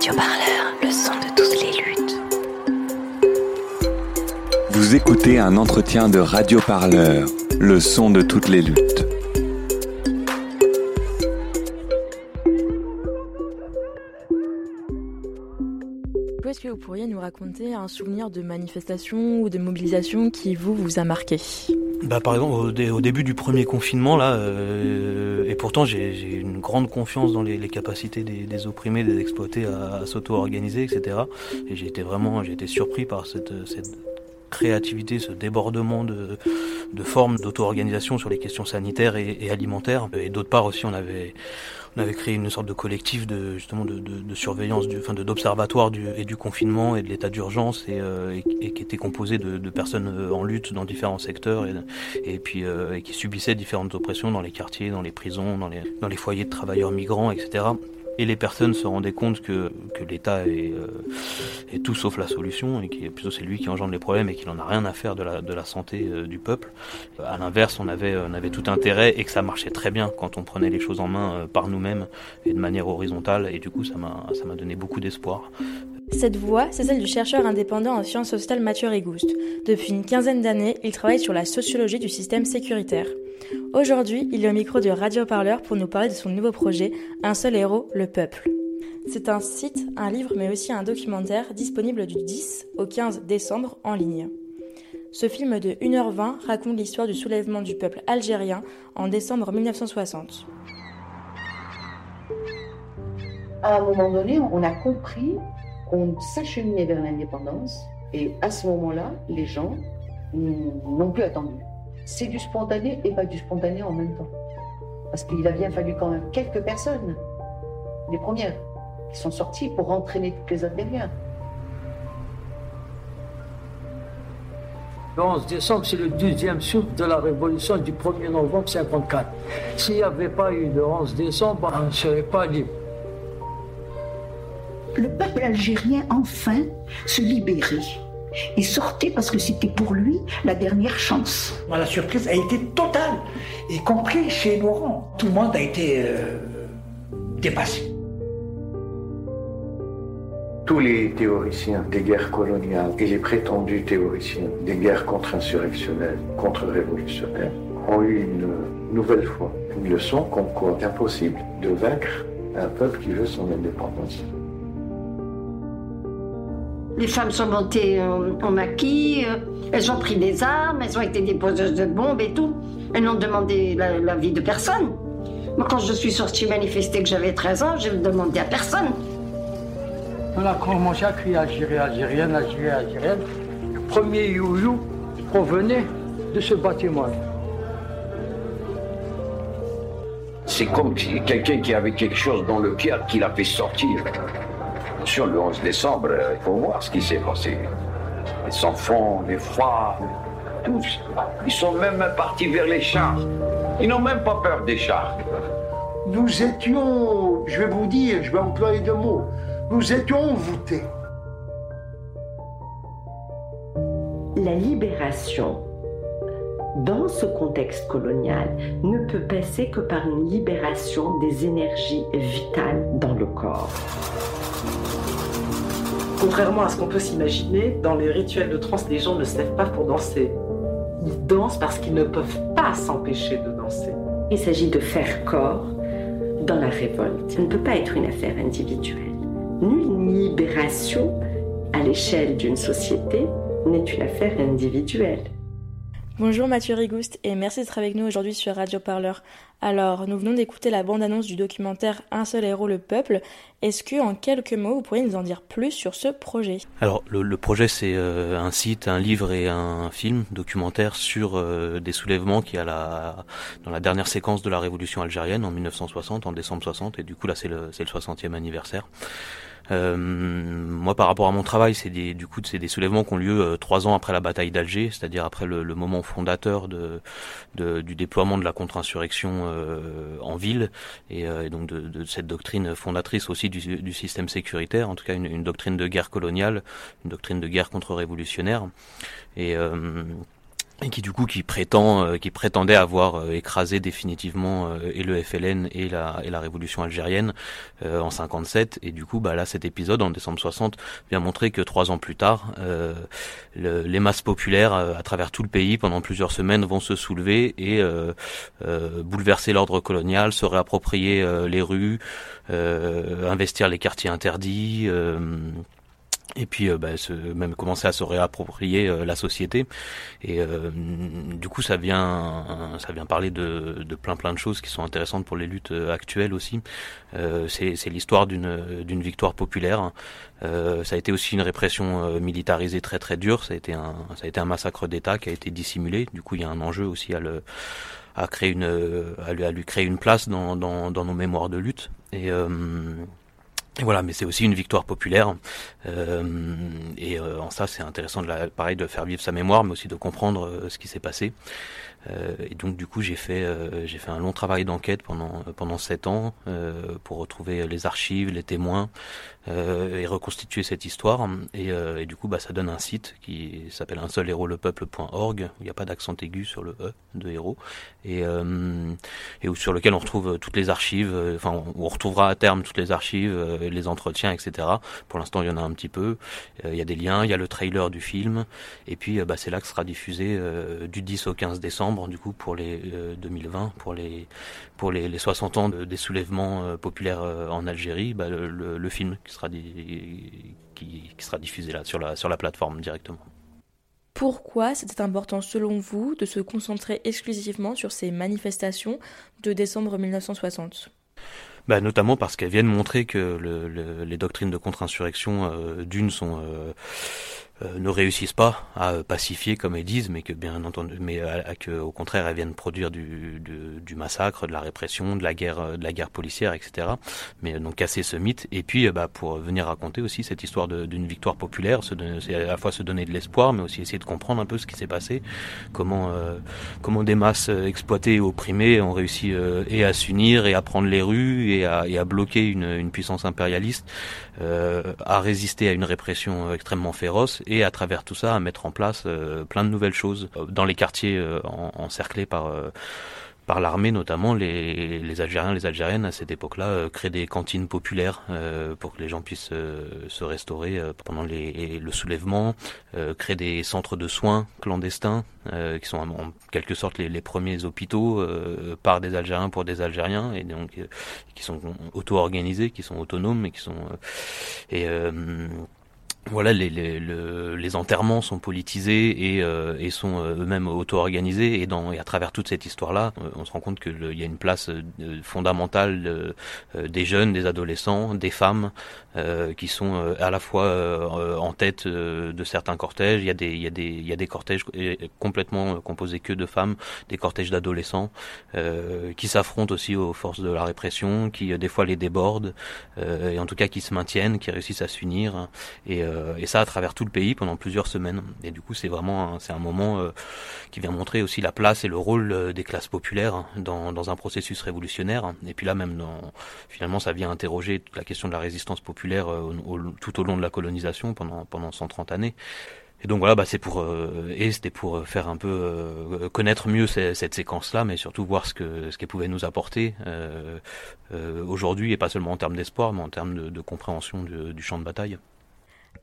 Radio Parleur, le son de toutes les luttes. Vous écoutez un entretien de Radio Parleur, le son de toutes les luttes. Est-ce que vous pourriez nous raconter un souvenir de manifestation ou de mobilisation qui vous vous a marqué? Bah, par exemple, au, début du premier confinement, là, euh, et pourtant j'ai une grande confiance dans les, capacités des, opprimés, des exploités à, s'auto-organiser, etc. Et j'ai été vraiment, j'ai été surpris par cette, créativité, ce débordement de, formes d'auto-organisation sur les questions sanitaires et, et alimentaires. Et d'autre part aussi, on avait, on avait créé une sorte de collectif de justement de, de, surveillance, du, enfin d'observatoire du, et du confinement et de l'état d'urgence et, euh, qui était composé de, personnes euh, en lutte dans différents secteurs et, puis euh, qui subissaient différentes oppressions dans les quartiers, dans les prisons, dans les, dans les foyers de travailleurs migrants, etc et les personnes se rendaient compte que, que l'État est, euh, tout sauf la solution et que plutôt c'est lui qui engendre les problèmes et qu'il n'en a rien à faire de la, de la santé euh, du peuple. À l'inverse, on avait, on avait tout intérêt et que ça marchait très bien quand on prenait les choses en main euh, par nous-mêmes et de manière horizontale et du coup ça m'a donné beaucoup d'espoir. Cette voix, c'est celle du chercheur indépendant en sciences sociales Mathieu Rigouste. Depuis une quinzaine d'années, il travaille sur la sociologie du système sécuritaire. Aujourd'hui, il est au micro de Radio Parleur pour nous parler de son nouveau projet, Un seul héros, le peuple. C'est un site, un livre, mais aussi un documentaire disponible du 10 au 15 décembre en ligne. Ce film de 1h20 raconte l'histoire du soulèvement du peuple algérien en décembre 1960. À un moment donné, on a compris qu'on s'acheminait vers l'indépendance et à ce moment-là, les gens n'ont plus attendu c'est du spontané et pas du spontané en même temps. Parce qu'il a bien fallu quand même quelques personnes, les premières, qui sont sorties pour entraîner toutes les autres derrière. Le 11 décembre, c'est le deuxième souffle de la révolution du 1er novembre 54. S'il n'y avait pas eu le 11 décembre, on ne serait pas libre. Le peuple algérien, enfin, se libérait et sortait parce que c'était pour lui la dernière chance. La surprise a été totale, y compris chez Laurent. Tout le monde a été euh, dépassé. Tous les théoriciens des guerres coloniales et les prétendus théoriciens des guerres contre-insurrectionnelles, contre-révolutionnaires ont eu une nouvelle fois une leçon comme quoi c'est impossible de vaincre un peuple qui veut son indépendance. Les femmes sont montées en maquis, euh, elles ont pris des armes, elles ont été déposeuses de bombes et tout. Elles n'ont demandé la, vie de personne. Moi, quand je suis sortie manifester que j'avais 13 ans, je ne demandé à personne. On a commencé à crier Algérie, Algérienne, Algérie, Algérienne. Le premier you-you provenait de ce bâtiment. C'est comme quelqu'un qui avait quelque chose dans le pied qui l'a fait sortir. Sur le 11 décembre, euh, il faut voir ce qui s'est passé. Les enfants, les femmes, tous. Ils sont même partis vers les chars. Ils n'ont même pas peur des chars. Nous étions, je vais vous dire, je vais employer deux mots, nous étions voûtés. La libération dans ce contexte colonial, ne peut passer que par une libération des énergies vitales dans le corps. Contrairement à ce qu'on peut s'imaginer, dans les rituels de trance, les gens ne se lèvent pas pour danser. Ils dansent parce qu'ils ne peuvent pas s'empêcher de danser. Il s'agit de faire corps dans la révolte. Ça ne peut pas être une affaire individuelle. Nulle libération à l'échelle d'une société n'est une affaire individuelle. Bonjour Mathieu Rigouste et merci d'être avec nous aujourd'hui sur Radio Parleur. Alors, nous venons d'écouter la bande-annonce du documentaire Un seul héros, le peuple. Est-ce que, en quelques mots, vous pourriez nous en dire plus sur ce projet? Alors, le, projet, c'est euh, un site, un livre et un film documentaire sur euh, des soulèvements qui a la dans la dernière séquence de la révolution algérienne en 1960, en décembre 60, et du coup là, c'est le, c'est le 60e anniversaire. Euh, moi, par rapport à mon travail, c'est des, du coup, c'est des soulèvements qui ont lieu euh, trois ans après la bataille d'Alger, c'est-à-dire après le, le, moment fondateur de, de, du déploiement de la contre-insurrection euh, en ville, et, et donc de, de, cette doctrine fondatrice aussi du, du, système sécuritaire, en tout cas une, une, doctrine de guerre coloniale, une doctrine de guerre contre-révolutionnaire. Et et qui du coup qui prétend euh, qui prétendait avoir euh, écrasé définitivement euh, et le FLN et la et la révolution algérienne en 57 et du coup bah là cet épisode en décembre 60 vient montrer que trois ans plus tard les masses populaires à travers tout le pays pendant plusieurs semaines vont se soulever et bouleverser l'ordre colonial se réapproprier les rues investir les quartiers interdits et puis euh, bah, se, même commencer à se réapproprier euh, la société. Et euh, du coup ça vient ça vient parler de, de, plein plein de choses qui sont intéressantes pour les luttes actuelles aussi. C'est l'histoire d'une d'une victoire populaire. Ça a été aussi une répression militarisée très très dure. Ça a été un ça a été un massacre d'État qui a été dissimulé. Du coup il y a un enjeu aussi à le à créer une à lui, à lui créer une place dans, dans, dans nos mémoires de lutte. Et et voilà, mais c'est aussi une victoire populaire. Euh, et euh, en ça, c'est intéressant, de la, pareil, de faire vivre sa mémoire, mais aussi de comprendre euh, ce qui s'est passé. Euh, et donc du coup j'ai fait euh, j'ai fait un long travail d'enquête pendant pendant sept ans pour retrouver les archives, les témoins et reconstituer cette histoire. Et, et, du coup bah ça donne un site qui s'appelle un seul héros le il n'y a pas d'accent aigu sur le e de héros et et sur lequel on retrouve toutes les archives. Enfin on retrouvera à terme toutes les archives, les entretiens, etc. Pour l'instant il y en a un petit peu. Il y a des liens, il y a le trailer du film et puis bah, c'est là que sera diffusé du 10 au 15 décembre du coup pour les 2020 euh, pour les pour les, 60 ans des soulèvements euh, populaires euh, en Algérie bah, le, film qui sera diffusé là sur la plateforme directement. Pourquoi c'était important selon vous de se concentrer exclusivement sur ces manifestations de décembre 1960 bah, notamment parce qu'elles viennent montrer que les doctrines de contre-insurrection d'une sont euh, ne réussissent pas à pacifier comme elles disent, mais que bien entendu, mais à, que au contraire elles viennent produire du, du, du, massacre, de la répression, de la guerre, de la guerre policière, etc. Mais donc casser ce mythe et puis euh, bah, pour venir raconter aussi cette histoire d'une victoire populaire, c'est à la fois se donner de l'espoir, mais aussi essayer de comprendre un peu ce qui s'est passé, comment euh, comment des masses exploitées et opprimées ont réussi et à s'unir et à prendre les rues et à, et à bloquer une, une puissance impérialiste, à résister à une répression extrêmement féroce et à travers tout ça à mettre en place euh, plein de nouvelles choses euh, dans les quartiers euh, encerclés par par l'armée notamment, les, les, Algériens, les Algériennes à cette époque-là créent des cantines populaires pour que les gens puissent se restaurer pendant le soulèvement, créent des centres de soins clandestins qui sont en quelque sorte les, premiers hôpitaux par des Algériens pour des Algériens et donc qui sont auto-organisés, qui sont autonomes et qui sont voilà, les, les, les, enterrements sont politisés et, euh, et sont euh, eux-mêmes auto-organisés et, dans, et à travers toute cette histoire-là, euh, on se rend compte qu'il y a une place fondamentale des jeunes, des adolescents, des femmes qui sont à la fois en tête de certains cortèges. Il y a des, il y a des, il y a des cortèges complètement composés que de femmes, des cortèges d'adolescents qui s'affrontent aussi aux forces de la répression, qui des fois les débordent et en tout cas qui se maintiennent, qui réussissent à s'unir euh, et ça à travers tout le pays pendant plusieurs semaines. Et du coup, c'est vraiment c'est un moment euh, qui vient montrer aussi la place et le rôle euh, des classes populaires dans, dans un processus révolutionnaire. Et puis là, même finalement, ça vient interroger la question de la résistance populaire tout au long de la colonisation pendant pendant 130 années. Et donc voilà, bah c'est pour et c'était pour faire un peu connaître mieux cette séquence-là, mais surtout voir ce que ce qu'elle pouvait nous apporter aujourd'hui et pas seulement en termes d'espoir, mais en termes de compréhension du champ de bataille.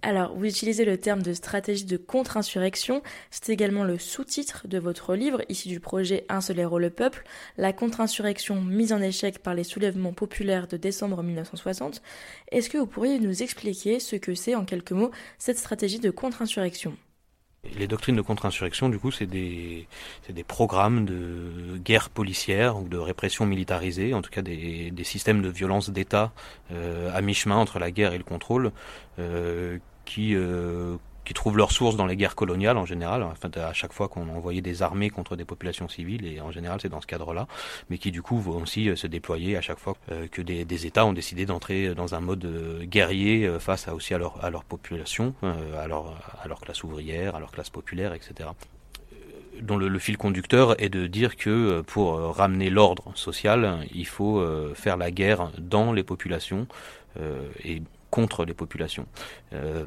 Alors, vous utilisez le terme de stratégie de contre-insurrection. C'est également le sous-titre de votre livre, issu du projet Un seul héros le peuple, la contre-insurrection mise en échec par les soulèvements populaires de décembre 1960. Est-ce que vous pourriez nous expliquer ce que c'est, en quelques mots, cette stratégie de contre-insurrection? Les doctrines de contre-insurrection, du coup, c'est des, programmes de guerre policière ou de répression militarisée, en tout cas des, des systèmes de violence d'État euh, à mi-chemin entre la guerre et le contrôle, euh, qui, euh, qui trouvent leur source dans les guerres coloniales en général, enfin, à chaque fois qu'on envoyait des armées contre des populations civiles, et en général c'est dans ce cadre-là, mais qui du coup vont aussi euh, se déployer à chaque fois euh, que des, États ont décidé d'entrer dans un mode euh, guerrier face aussi à leur, population, à, leur, classe ouvrière, à leur classe populaire, etc dont le, fil conducteur est de dire que pour ramener l'ordre social, il faut faire la guerre dans les populations et contre les populations. Euh,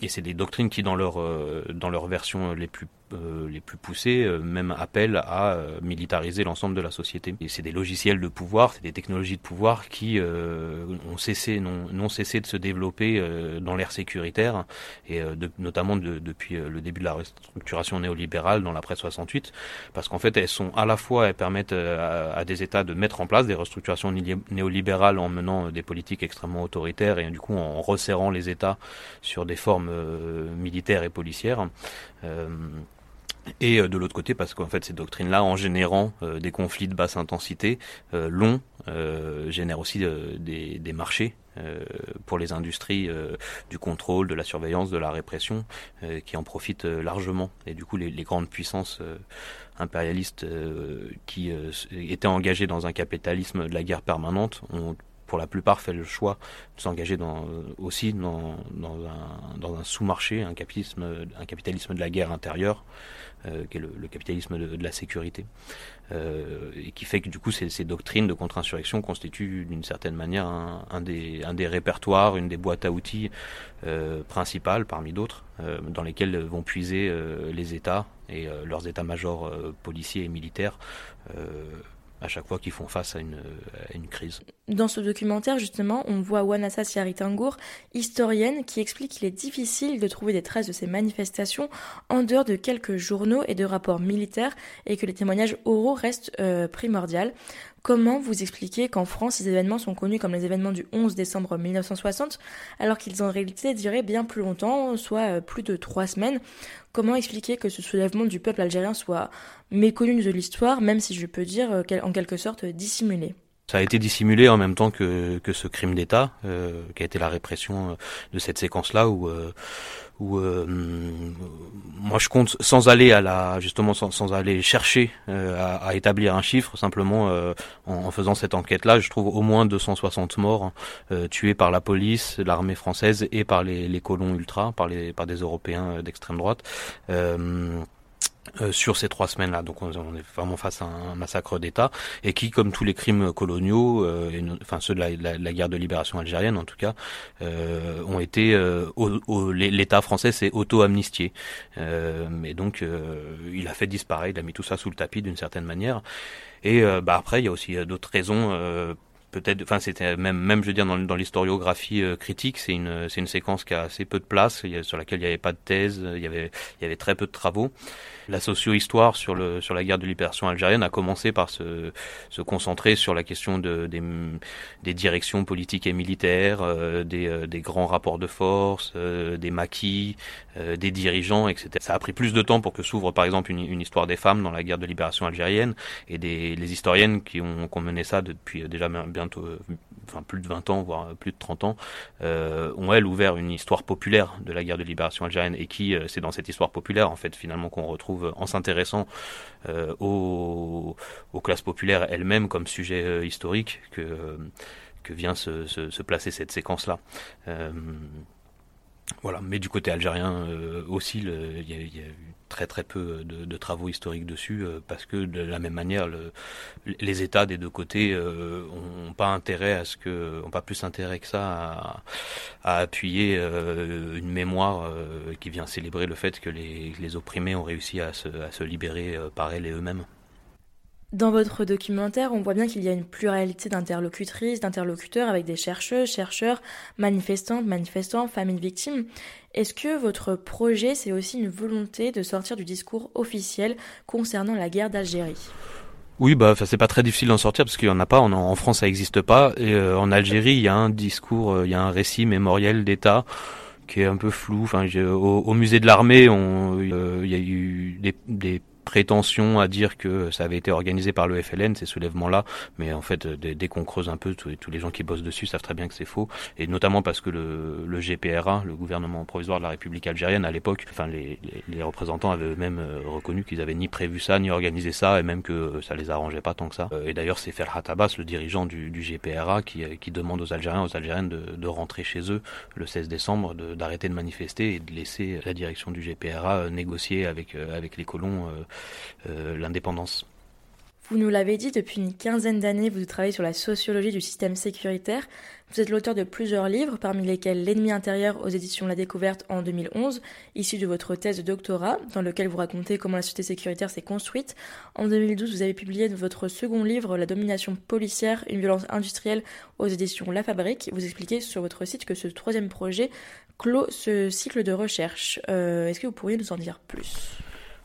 et c'est des doctrines qui, dans leur, euh, dans leur version les plus euh, les plus poussés euh, même appellent à euh, militariser l'ensemble de la société. Et c'est des logiciels de pouvoir, c'est des technologies de pouvoir qui ont cessé, non, cessé de se développer dans l'ère sécuritaire et notamment depuis le début de la restructuration néolibérale dans l'après 68, parce qu'en fait elles sont à la fois elles permettent à, des États de mettre en place des restructurations néolibérales en menant des politiques extrêmement autoritaires et du coup en resserrant les États sur des formes militaires et policières. Et euh, de l'autre côté, parce qu'en fait, ces doctrines-là, en générant euh, des conflits de basse intensité euh, longs, génèrent aussi des, marchés pour les industries du contrôle, de la surveillance, de la répression, qui en profitent largement. Et du coup, les grandes puissances impérialistes qui étaient engagées dans un capitalisme de la guerre permanente ont pour la plupart fait le choix de s'engager dans, aussi dans, un, sous-marché, un capitalisme, un capitalisme de la guerre intérieure, euh, qui est le, capitalisme de, la sécurité, euh, et qui fait que du coup ces, doctrines de contre-insurrection constituent d'une certaine manière un, des, répertoires, une des boîtes à outils euh, principales parmi d'autres, dans lesquelles vont puiser les États et leurs états-majors policiers et militaires à chaque fois qu'ils font face à une, crise. Dans ce documentaire, justement, on voit Wanassa Siaritangour, historienne, qui explique qu'il est difficile de trouver des traces de ces manifestations en dehors de quelques journaux et de rapports militaires et que les témoignages oraux restent euh, primordiaux. Comment vous expliquez qu'en France, ces événements sont connus comme les événements du 11 décembre 1960, alors qu'ils en réalité duraient bien plus longtemps, soit euh, plus de trois semaines? Comment expliquer que ce soulèvement du peuple algérien soit méconnu de l'histoire, même si je peux dire euh, en quelque sorte dissimulé? Ça a été dissimulé en même temps que, que ce crime d'État, euh, qui a été la répression euh, de cette séquence-là, où, euh, où euh, moi je compte sans aller à la justement sans, sans aller chercher à, à, établir un chiffre, simplement en, en, faisant cette enquête-là, je trouve au moins 260 morts tués par la police, l'armée française et par les, les colons ultras, par les par des Européens d'extrême droite. Euh, sur ces trois semaines-là. Donc on, est vraiment face à un massacre d'État et qui, comme tous les crimes coloniaux, euh, enfin ceux de la, guerre de libération algérienne en tout cas, euh, ont été euh, l'État français s'est auto-amnistié. mais donc il a fait disparaître, il a mis tout ça sous le tapis d'une certaine manière. Et bah après il y a aussi d'autres raisons peut-être, enfin c'était même même je veux dire dans, l'historiographie euh, critique, c'est une c'est une séquence qui a assez peu de place, sur laquelle il n'y avait pas de thèse, il y avait il y avait très peu de travaux. La socio-histoire sur le sur la guerre de libération algérienne a commencé par se se concentrer sur la question de des, des directions politiques et militaires, euh, des euh, des grands rapports de force, des maquis, des dirigeants, etc. Ça a pris plus de temps pour que s'ouvre par exemple une, une histoire des femmes dans la guerre de libération algérienne et des les historiennes qui ont, qui ont mené ça depuis déjà bien euh, enfin plus de 20 ans, voire plus de 30 ans, euh, ont elles ouvert une histoire populaire de la guerre de libération algérienne et qui, euh, c'est dans cette histoire populaire en fait finalement qu'on retrouve en s'intéressant aux, aux, classes populaires elles-mêmes comme sujet historique que que vient se placer cette séquence-là. Voilà, mais du côté algérien aussi, il y, a eu très très peu de, travaux historiques dessus euh, parce que de la même manière le, les États des deux côtés euh, ont pas intérêt à ce que ont pas plus intérêt que ça à, appuyer euh, une mémoire qui vient célébrer le fait que les, opprimés ont réussi à se, à se libérer par elles et eux-mêmes. Dans votre documentaire, on voit bien qu'il y a une pluralité d'interlocutrices, d'interlocuteurs avec des chercheuses, chercheurs, manifestantes, manifestants, familles victimes. Est-ce que votre projet, c'est aussi une volonté de sortir du discours officiel concernant la guerre d'Algérie? Oui, bah, c'est pas très difficile d'en sortir parce qu'il y en a pas. En, France, ça n'existe pas. Et euh, en Algérie, il y a un discours, euh, il y a un récit mémoriel d'État qui est un peu flou. Enfin, au, musée de l'armée, euh, il y a eu des prétention à dire que ça avait été organisé par le FLN, ces soulèvements-là, mais en fait, dès, qu'on creuse un peu, tous, les gens qui bossent dessus savent très bien que c'est faux, et notamment parce que le, GPRA, le gouvernement provisoire de la République algérienne, à l'époque, enfin, les, représentants avaient eux-mêmes euh, reconnu qu'ils avaient ni prévu ça, ni organisé ça, et même que ça les arrangeait pas tant que ça. Euh, et d'ailleurs, c'est Ferhat Abbas, le dirigeant du, GPRA, qui, demande aux Algériens, aux Algériennes de, rentrer chez eux le 16 décembre, d'arrêter de, de, manifester et de laisser la direction du GPRA euh, négocier avec, avec les colons euh, l'indépendance. Vous nous l'avez dit, depuis une quinzaine d'années, vous travaillez sur la sociologie du système sécuritaire. Vous êtes l'auteur de plusieurs livres, parmi lesquels L'ennemi intérieur aux éditions La Découverte en 2011, issu de votre thèse de doctorat, dans lequel vous racontez comment la société sécuritaire s'est construite. En 2012, vous avez publié votre second livre, La domination policière, une violence industrielle, aux éditions La Fabrique. Vous expliquez sur votre site que ce troisième projet clôt ce cycle de recherche. Euh, est-ce que vous pourriez nous en dire plus?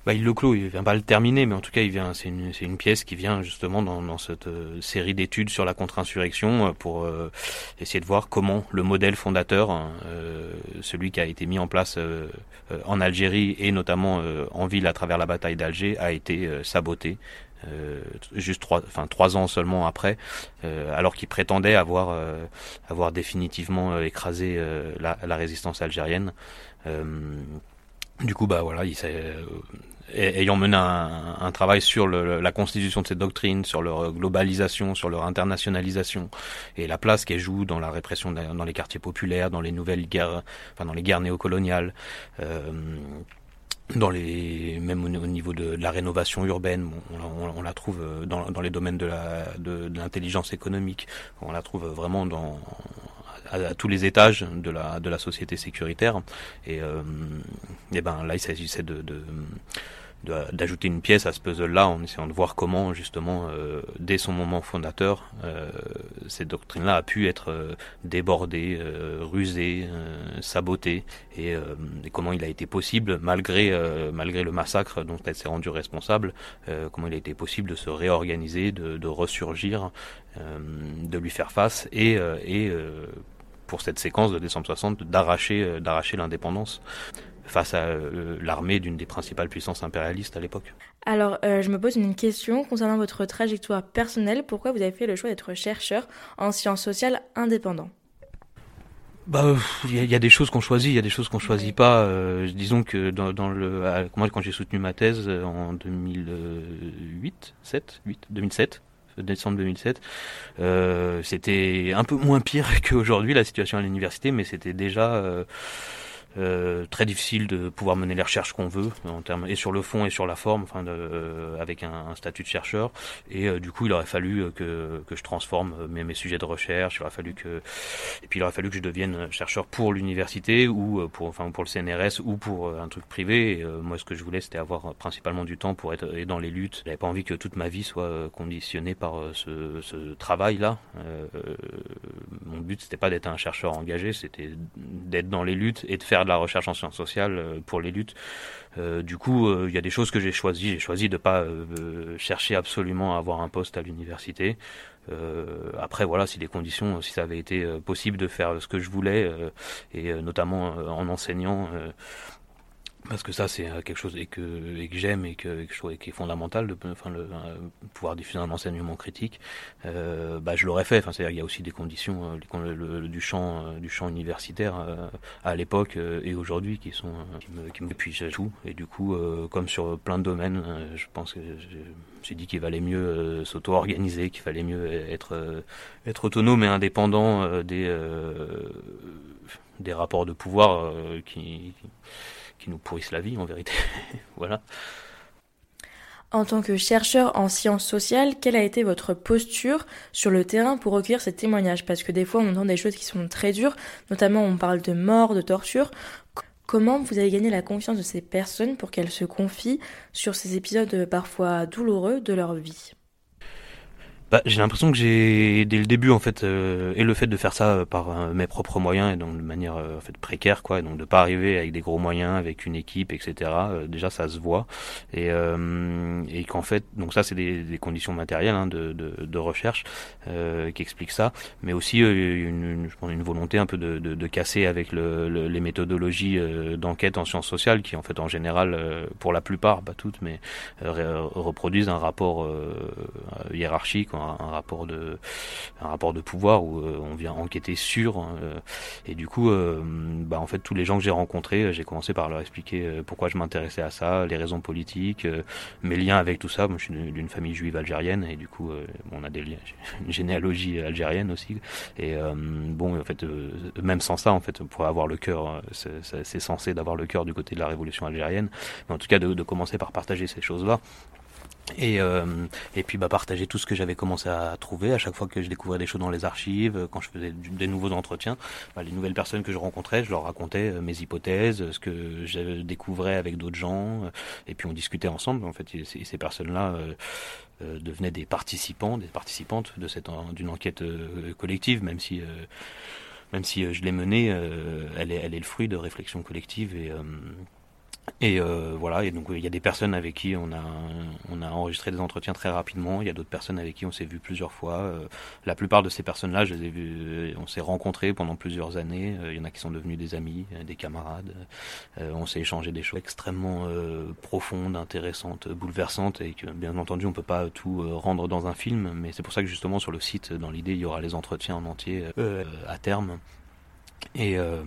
Bah, il le clôt, il vient pas le terminer, mais en tout cas, il vient. C'est une, pièce qui vient justement dans, cette euh, série d'études sur la contre-insurrection euh, pour euh, essayer de voir comment le modèle fondateur, hein, celui qui a été mis en place en Algérie et notamment en ville à travers la bataille d'Alger, a été saboté. juste trois, ans seulement après, alors qu'il prétendait avoir définitivement écrasé la, la, résistance algérienne. Du coup, bah voilà, il ayant mené un, travail sur le, la constitution de cette doctrine, sur leur globalisation, sur leur internationalisation et la place qu'elle joue dans la répression dans les quartiers populaires, dans les nouvelles guerres, enfin dans les guerres néocoloniales. Euh, dans les même au niveau de, la rénovation urbaine, on, on, la trouve dans, dans les domaines de la de, l'intelligence économique, on la trouve vraiment dans à, tous les étages de la de la société sécuritaire. Et, euh, et ben là il s'agissait de, de d'ajouter une pièce à ce puzzle-là en essayant de voir comment justement euh, dès son moment fondateur euh, cette doctrine-là a pu être euh, débordée, euh, rusée, sabotée et, et, comment il a été possible malgré malgré le massacre dont elle s'est rendue responsable, comment il a été possible de se réorganiser, de, de ressurgir, de lui faire face et, et pour cette séquence de décembre 60 d'arracher d'arracher l'indépendance face à euh, l'armée d'une des principales puissances impérialistes à l'époque. Alors, euh, je me pose une question concernant votre trajectoire personnelle. Pourquoi vous avez fait le choix d'être chercheur en sciences sociales indépendant? Bah, il y, a des choses qu'on choisit, il y a des choses qu'on choisit pas. Euh, disons que dans, dans le, moi quand j'ai soutenu ma thèse en 2008, 7, 8, 2007, décembre 2007. Euh, c'était un peu moins pire qu'aujourd'hui la situation à l'université, mais c'était déjà euh, euh, très difficile de pouvoir mener les recherches qu'on veut en termes et sur le fond et sur la forme, enfin euh, avec un, un, statut de chercheur. Et euh, du coup, il aurait fallu que, que je transforme mes, mes, sujets de recherche. Il aurait fallu que et puis il aurait fallu que je devienne chercheur pour l'université ou pour enfin pour le CNRS ou pour un truc privé. Et, moi, ce que je voulais, c'était avoir principalement du temps pour être dans les luttes. J'avais pas envie que toute ma vie soit conditionnée par ce, ce travail-là. mon but, c'était pas d'être un chercheur engagé, c'était d'être dans les luttes et de faire de la recherche en sciences sociales euh, pour les luttes. Euh, du coup, euh, il y a des choses que j'ai choisies. J'ai choisi de pas chercher absolument à avoir un poste à l'université. après, voilà, si les conditions, si ça avait été possible de faire ce que je voulais, et notamment en enseignant parce que ça c'est euh, quelque chose et que, et que j'aime et que, et que, je trouve qui est fondamental de enfin, le, euh, pouvoir diffuser un enseignement critique euh, bah, je l'aurais fait. Enfin c'est il y a aussi des conditions euh, du champ du champ universitaire euh, à l'époque et aujourd'hui qui sont qui me qui me puis tout. Et du coup comme sur plein de domaines je pense que j'ai dit qu'il valait mieux s'auto-organiser qu'il fallait mieux être être autonome et indépendant des des rapports de pouvoir qui, qui qui nous pourrissent la vie en vérité. voilà. En tant que chercheur en sciences sociales, quelle a été votre posture sur le terrain pour recueillir ces témoignages? Parce que des fois, on entend des choses qui sont très dures, notamment on parle de mort, de torture. Comment vous avez gagné la confiance de ces personnes pour qu'elles se confient sur ces épisodes parfois douloureux de leur vie? Bah, j'ai l'impression que j'ai dès le début en fait euh, et le fait de faire ça euh, par euh, mes propres moyens et donc de manière euh, en fait précaire quoi, et donc de pas arriver avec des gros moyens, avec une équipe, etc. déjà ça se voit et et qu'en fait donc ça c'est des, des, conditions matérielles hein, de, de, de, recherche qui expliquent ça, mais aussi une, une, je pense une volonté un peu de, de, de casser avec le, le, les méthodologies d'enquête en sciences sociales qui en fait en général pour la plupart pas toutes mais reproduisent un rapport hiérarchique un, rapport de un rapport de pouvoir où euh, on vient enquêter sur euh, et du coup euh, bah en fait tous les gens que j'ai rencontrés j'ai commencé par leur expliquer pourquoi je m'intéressais à ça les raisons politiques mes liens avec tout ça. Moi je suis d'une famille juive algérienne et du coup on a des liens une généalogie algérienne aussi. Et bon en fait même sans ça en fait pour avoir le cœur c'est censé d'avoir le cœur du côté de la révolution algérienne. Mais en tout cas de, commencer par partager ces choses là Et, euh, et puis bah, partager tout ce que j'avais commencé à trouver à chaque fois que je découvrais des choses dans les archives, quand je faisais des nouveaux entretiens, bah, les nouvelles personnes que je rencontrais, je leur racontais euh, mes hypothèses, ce que je découvrais avec d'autres gens, euh, et puis on discutait ensemble. En fait, ces, ces personnes-là euh, devenaient des participants, des participantes de cette d'une enquête collective, même si même si je l'ai menée, elle est elle est le fruit de réflexions collectives et et euh, voilà, et donc il y a des personnes avec qui on a on a enregistré des entretiens très rapidement. Il y a d'autres personnes avec qui on s'est vu plusieurs fois. Euh, la plupart de ces personnes-là, je les ai vues, on s'est rencontrés pendant plusieurs années. Euh, il y en a qui sont devenus des amis, des camarades. on s'est échangé des choses extrêmement profondes, intéressantes, bouleversantes, et que bien entendu on peut pas tout rendre dans un film, mais c'est pour ça que justement sur le site, dans l'idée, il y aura les entretiens en entier à terme. Et, euh,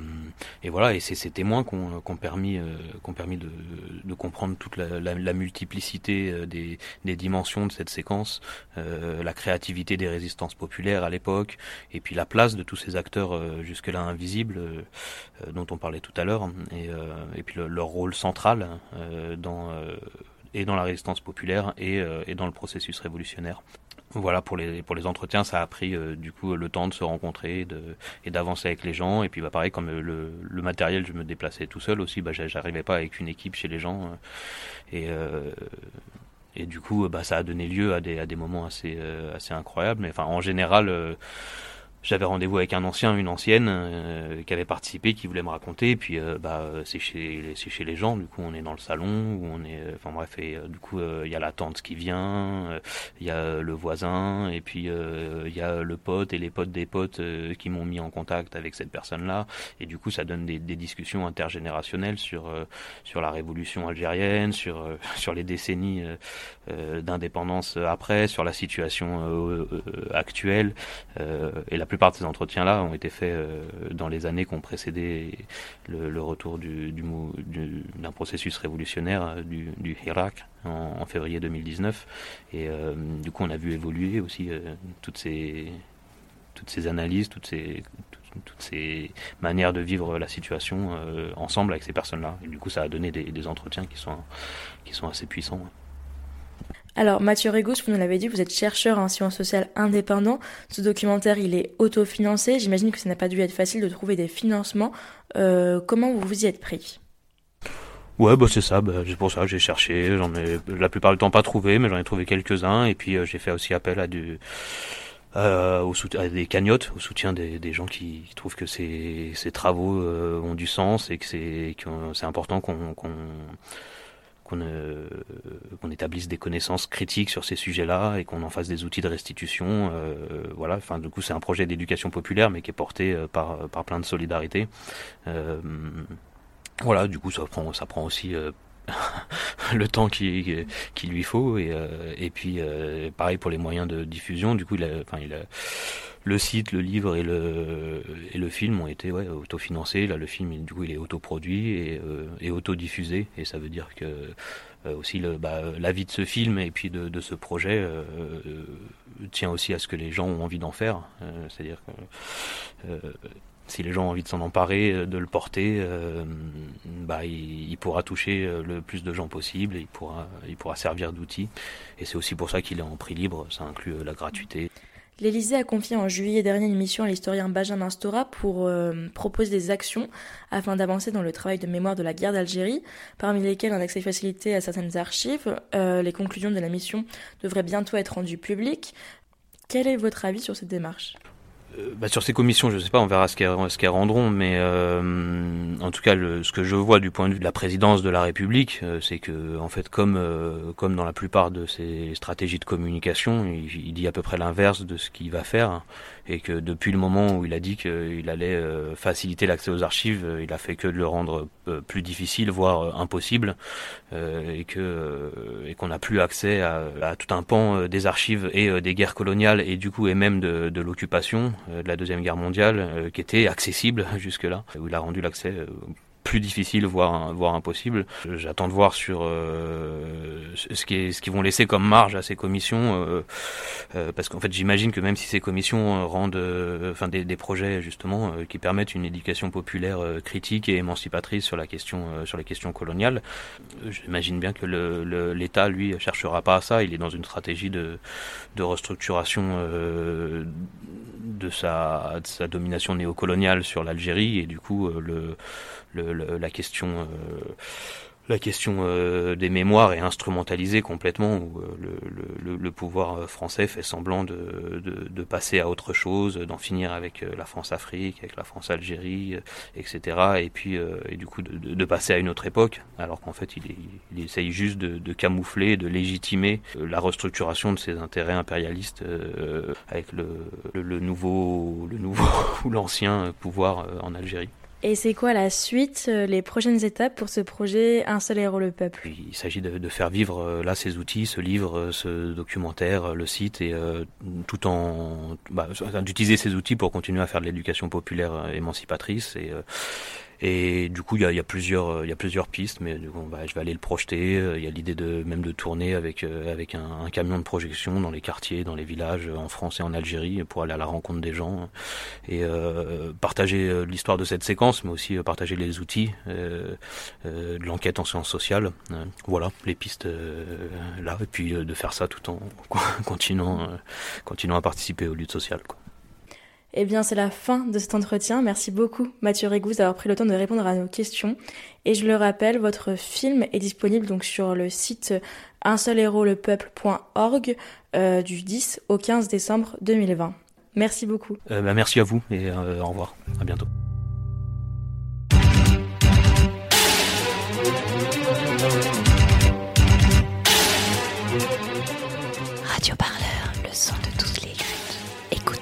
et, voilà, et c'est ces témoins qui ont, permis, euh, permis de, comprendre toute la, multiplicité euh, des, dimensions de cette séquence, euh, la créativité des résistances populaires à l'époque, et puis la place de tous ces acteurs jusque-là invisibles dont on parlait tout à l'heure, et, puis le, leur rôle central dans et dans la résistance populaire et dans le processus révolutionnaire. Voilà pour les pour les entretiens, ça a pris euh, du coup le temps de se rencontrer de, et d'avancer avec les gens. Et puis bah pareil comme le, le matériel, je me déplaçais tout seul aussi. Bah j'arrivais pas avec une équipe chez les gens euh, et euh, et du coup bah ça a donné lieu à des à des moments assez assez incroyables. Mais enfin en général j'avais rendez-vous avec un ancien, une ancienne euh, qui avait participé, qui voulait me raconter. Et puis, euh, bah, c'est chez, chez les gens. Du coup, on est dans le salon, où on est. Euh, enfin bref, et du coup, il y a la tante qui vient, il y a le voisin, et puis il y a le pote et les potes des potes qui m'ont mis en contact avec cette personne-là. Et du coup, ça donne des, des discussions intergénérationnelles sur sur la révolution algérienne, sur sur les décennies d'indépendance après, sur la situation actuelle et la plupart de ces entretiens-là ont été faits euh, dans les années qui ont précédé le, retour du, d'un processus révolutionnaire euh, du, du Hirak en, février 2019. Et euh, du coup, on a vu évoluer aussi toutes ces analyses, toutes ces manières de vivre la situation ensemble avec ces personnes-là. Et du coup, ça a donné des, entretiens qui sont assez puissants. Alors Mathieu Régous, vous nous l'avez dit, vous êtes chercheur en sciences sociales indépendant. Ce documentaire, il est autofinancé. J'imagine que ça n'a pas dû être facile de trouver des financements. Euh, comment vous vous y êtes pris? Ouais, bah c'est ça. Bah, c'est pour ça que j'ai cherché. J'en ai la plupart du temps pas trouvé, mais j'en ai trouvé quelques-uns. Et puis euh, j'ai fait aussi appel euh, à des cagnottes, au soutien des, gens qui, trouvent que ces, travaux ont du sens et que c'est important qu'on qu'on euh, qu'on établisse des connaissances critiques sur ces sujets-là et qu'on en fasse des outils de restitution. Euh, voilà, enfin du coup c'est un projet d'éducation populaire mais qui est porté euh, par par plein de solidarité. voilà, du coup ça prend ça prend aussi le temps qu'il qui lui faut et, et puis pareil pour les moyens de diffusion du coup il a, enfin il a, le site, le livre et le, et le film ont été ouais, autofinancés. Là, le film, du coup, il est autoproduit et, euh, et autodiffusé. Et ça veut dire que euh, aussi bah, la vie de ce film et puis de, de ce projet euh, tient aussi à ce que les gens ont envie d'en faire. C'est-à-dire que si les gens ont envie de s'en emparer, de le porter, bah, il, il, pourra toucher le plus de gens possible il pourra, il pourra servir d'outil. Et c'est aussi pour ça qu'il est en prix libre, ça inclut la gratuité. L'Élysée a confié en juillet dernier une mission à l'historien Benjamin Stora pour euh, proposer des actions afin d'avancer dans le travail de mémoire de la guerre d'Algérie, parmi lesquelles un accès facilité à certaines archives. Euh, les conclusions de la mission devraient bientôt être rendues publiques. Quel est votre avis sur cette démarche? Bah sur ces commissions, je ne sais pas, on verra ce qu'elles rendront, mais euh, en tout cas, le, ce que je vois du point de vue de la présidence de la République, euh, c'est que, en fait, comme comme dans la plupart de ses stratégies de communication, il dit à peu près l'inverse de ce qu'il va faire, et que depuis le moment où il a dit qu'il allait faciliter l'accès aux archives, il a fait que de le rendre plus difficile, voire impossible, et que et qu'on n'a plus accès à, tout un pan des archives et des guerres coloniales, et du coup et même de, de l'occupation euh, de la Deuxième Guerre mondiale euh, qui était accessible jusque-là, où il a rendu l'accès euh, plus difficile, voire, impossible. J'attends de voir sur ce qui ce qu'ils vont laisser comme marge à ces commissions, parce qu'en fait j'imagine que même si ces commissions rendent, enfin des, projets justement qui permettent une éducation populaire critique et émancipatrice sur la question, sur les questions coloniales, j'imagine bien que l'État le, lui cherchera pas à ça. Il est dans une stratégie de, de restructuration euh, de, sa, de sa domination néocoloniale sur l'Algérie et du coup euh, la question euh, euh, des mémoires est instrumentalisée complètement, où euh, le, pouvoir français fait semblant de, passer à autre chose, d'en finir avec la France-Afrique, avec la France-Algérie, etc. Et puis, et du coup, de, passer à une autre époque, alors qu'en fait, il, essaye juste de, camoufler, de légitimer la restructuration de ses intérêts impérialistes avec le nouveau ou l'ancien pouvoir en Algérie. Et c'est quoi la suite, euh, les prochaines étapes pour ce projet Un seul héros le peuple? Il s'agit de, de, faire vivre euh, là ces outils, ce livre, euh, ce documentaire, le site, et tout en bah, d'utiliser ces outils pour continuer à faire de l'éducation populaire émancipatrice et et du coup, il y a, y a, plusieurs, il y a plusieurs pistes, mais on va, je vais aller le projeter. Il y a l'idée de même de tourner avec avec un, un, camion de projection dans les quartiers, dans les villages, en France et en Algérie, pour aller à la rencontre des gens et euh, partager l'histoire de cette séquence, mais aussi partager les outils euh, euh, de l'enquête en sciences sociales. voilà, les pistes là, et puis de faire ça tout en continuant, continuant à participer aux luttes sociales. Quoi. Eh bien, c'est la fin de cet entretien. Merci beaucoup, Mathieu Régouze, d'avoir pris le temps de répondre à nos questions. Et je le rappelle, votre film est disponible donc sur le site un seul héros le peuple.org euh, du 10 au 15 décembre 2020. Merci beaucoup. Euh, bah, merci à vous et euh, au revoir. À bientôt.